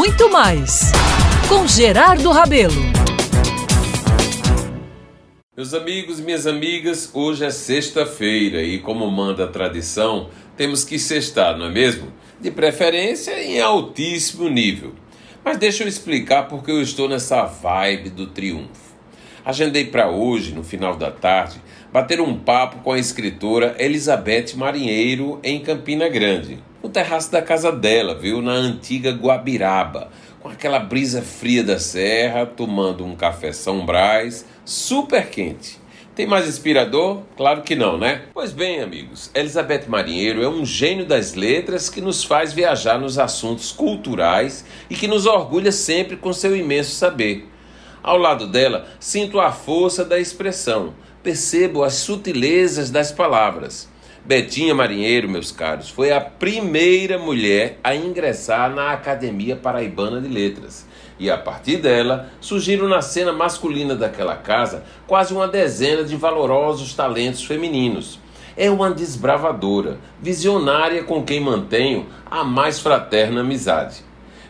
muito mais com Gerardo Rabelo. Meus amigos minhas amigas, hoje é sexta-feira e, como manda a tradição, temos que sextar, não é mesmo? De preferência em altíssimo nível. Mas deixa eu explicar porque eu estou nessa vibe do triunfo. Agendei para hoje, no final da tarde, bater um papo com a escritora Elizabeth Marinheiro em Campina Grande, terraço da casa dela, viu, na antiga Guabiraba, com aquela brisa fria da serra, tomando um café São Brás, super quente. Tem mais inspirador? Claro que não, né? Pois bem, amigos, Elizabeth Marinheiro é um gênio das letras que nos faz viajar nos assuntos culturais e que nos orgulha sempre com seu imenso saber. Ao lado dela, sinto a força da expressão, percebo as sutilezas das palavras. Betinha Marinheiro, meus caros, foi a primeira mulher a ingressar na Academia Paraibana de Letras. E a partir dela surgiram na cena masculina daquela casa quase uma dezena de valorosos talentos femininos. É uma desbravadora, visionária com quem mantenho a mais fraterna amizade.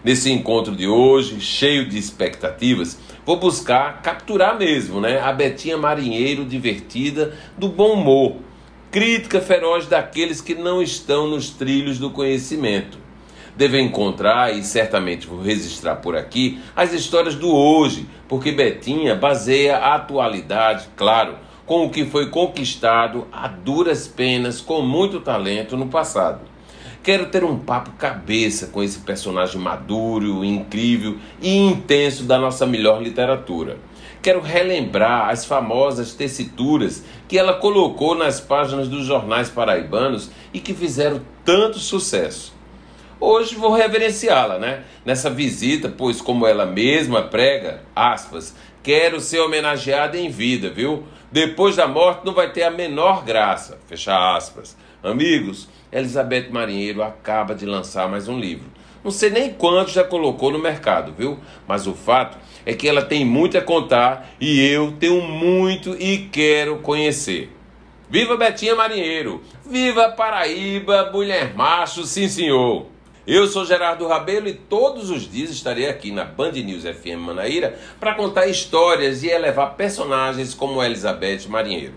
Nesse encontro de hoje, cheio de expectativas, vou buscar capturar mesmo, né? A Betinha Marinheiro divertida, do bom humor, crítica feroz daqueles que não estão nos trilhos do conhecimento. Devo encontrar, e certamente vou registrar por aqui, as histórias do hoje, porque Betinha baseia a atualidade, claro, com o que foi conquistado a duras penas, com muito talento no passado. Quero ter um papo cabeça com esse personagem maduro, incrível e intenso da nossa melhor literatura. Quero relembrar as famosas tessituras que ela colocou nas páginas dos jornais paraibanos e que fizeram tanto sucesso. Hoje vou reverenciá-la, né? Nessa visita, pois como ela mesma prega, aspas, quero ser homenageada em vida, viu? Depois da morte não vai ter a menor graça, fecha aspas. Amigos, Elizabeth Marinheiro acaba de lançar mais um livro. Não sei nem quanto já colocou no mercado, viu? Mas o fato é que ela tem muito a contar e eu tenho muito e quero conhecer. Viva Betinha Marinheiro! Viva Paraíba, mulher macho, sim senhor! Eu sou Gerardo Rabelo e todos os dias estarei aqui na Band News FM Manaíra para contar histórias e elevar personagens como Elizabeth Marinheiro.